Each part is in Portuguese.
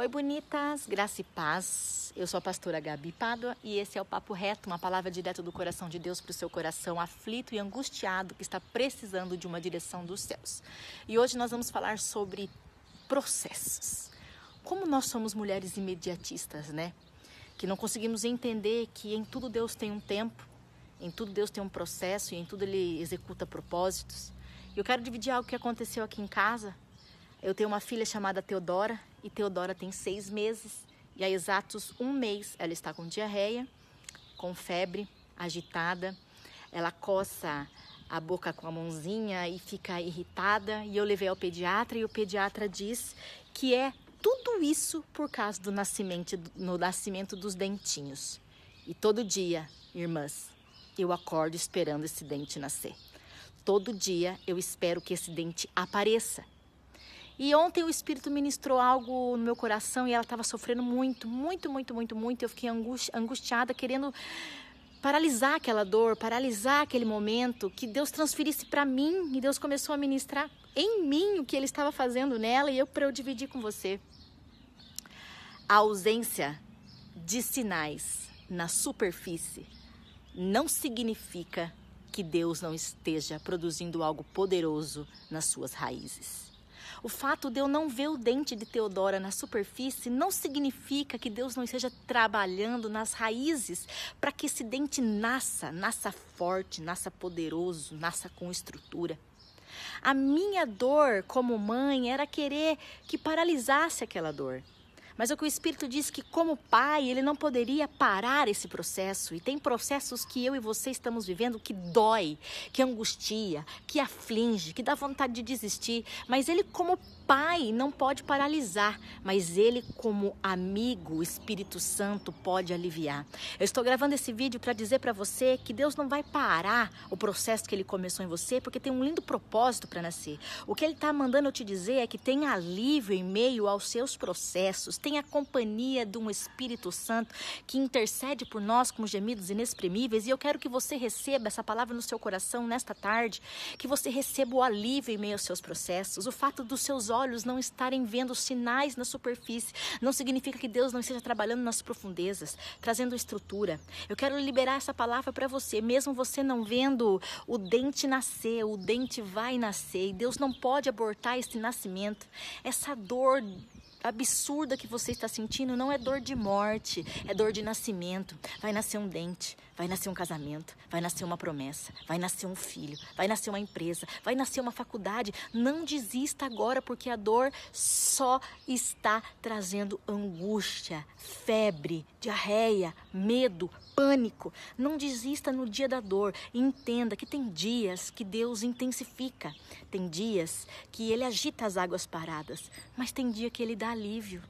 Oi, bonitas, graça e paz. Eu sou a pastora Gabi Pádua e esse é o Papo Reto, uma palavra direta do coração de Deus para o seu coração aflito e angustiado que está precisando de uma direção dos céus. E hoje nós vamos falar sobre processos. Como nós somos mulheres imediatistas, né? Que não conseguimos entender que em tudo Deus tem um tempo, em tudo Deus tem um processo e em tudo Ele executa propósitos. Eu quero dividir algo que aconteceu aqui em casa eu tenho uma filha chamada Teodora e Teodora tem seis meses e há exatos um mês ela está com diarreia, com febre, agitada. Ela coça a boca com a mãozinha e fica irritada. E eu levei ao pediatra e o pediatra diz que é tudo isso por causa do nascimento, no nascimento dos dentinhos. E todo dia, irmãs, eu acordo esperando esse dente nascer. Todo dia eu espero que esse dente apareça. E ontem o Espírito ministrou algo no meu coração e ela estava sofrendo muito, muito, muito, muito, muito. Eu fiquei angustiada, querendo paralisar aquela dor, paralisar aquele momento, que Deus transferisse para mim e Deus começou a ministrar em mim o que Ele estava fazendo nela e eu para eu dividir com você. A ausência de sinais na superfície não significa que Deus não esteja produzindo algo poderoso nas suas raízes. O fato de eu não ver o dente de Teodora na superfície não significa que Deus não esteja trabalhando nas raízes para que esse dente nasça, nasça forte, nasça poderoso, nasça com estrutura. A minha dor como mãe era querer que paralisasse aquela dor. Mas o que o Espírito diz que, como pai, ele não poderia parar esse processo. E tem processos que eu e você estamos vivendo que dói, que angustia, que aflige, que dá vontade de desistir. Mas ele, como pai, não pode paralisar. Mas ele, como amigo, o Espírito Santo, pode aliviar. Eu estou gravando esse vídeo para dizer para você que Deus não vai parar o processo que ele começou em você, porque tem um lindo propósito para nascer. O que ele está mandando eu te dizer é que tem alívio em meio aos seus processos. Tem tem a companhia de um Espírito Santo que intercede por nós com gemidos inexprimíveis. E eu quero que você receba essa palavra no seu coração nesta tarde, que você receba o alívio em meio aos seus processos. O fato dos seus olhos não estarem vendo sinais na superfície não significa que Deus não esteja trabalhando nas profundezas, trazendo estrutura. Eu quero liberar essa palavra para você, mesmo você não vendo o dente nascer, o dente vai nascer e Deus não pode abortar esse nascimento. Essa dor absurda que você está sentindo não é dor de morte, é dor de nascimento. Vai nascer um dente, vai nascer um casamento, vai nascer uma promessa, vai nascer um filho, vai nascer uma empresa, vai nascer uma faculdade. Não desista agora, porque a dor só está trazendo angústia, febre, diarreia, medo, pânico. Não desista no dia da dor. Entenda que tem dias que Deus intensifica, tem dias que Ele agita as águas paradas, mas tem dia que Ele dá alívio.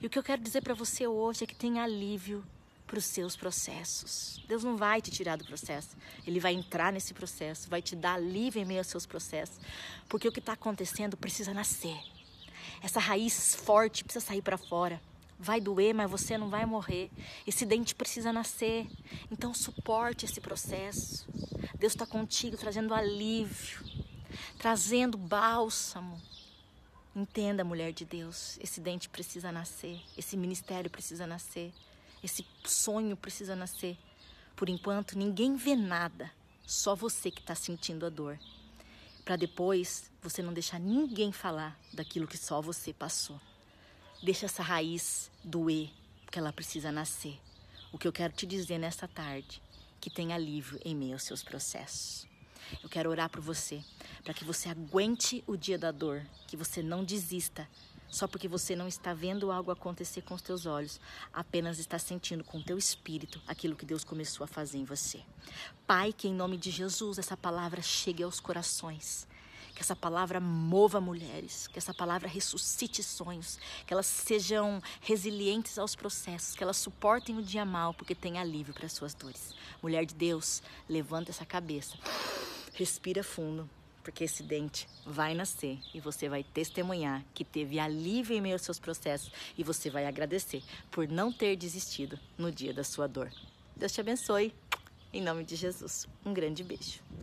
E o que eu quero dizer para você hoje é que tem alívio para os seus processos. Deus não vai te tirar do processo, Ele vai entrar nesse processo, vai te dar alívio em meio aos seus processos, porque o que está acontecendo precisa nascer. Essa raiz forte precisa sair para fora. Vai doer, mas você não vai morrer. Esse dente precisa nascer. Então suporte esse processo. Deus está contigo, trazendo alívio, trazendo bálsamo. Entenda, mulher de Deus, esse dente precisa nascer, esse ministério precisa nascer, esse sonho precisa nascer. Por enquanto, ninguém vê nada, só você que está sentindo a dor. Para depois você não deixar ninguém falar daquilo que só você passou. Deixa essa raiz doer, porque ela precisa nascer. O que eu quero te dizer nesta tarde, que tem alívio em meio aos seus processos. Eu quero orar por você, para que você aguente o dia da dor, que você não desista, só porque você não está vendo algo acontecer com os teus olhos, apenas está sentindo com o teu espírito aquilo que Deus começou a fazer em você. Pai, que em nome de Jesus essa palavra chegue aos corações que essa palavra mova mulheres, que essa palavra ressuscite sonhos, que elas sejam resilientes aos processos, que elas suportem o dia mal, porque tem alívio para suas dores. Mulher de Deus, levanta essa cabeça, respira fundo, porque esse dente vai nascer e você vai testemunhar que teve alívio em meio aos seus processos e você vai agradecer por não ter desistido no dia da sua dor. Deus te abençoe. Em nome de Jesus. Um grande beijo.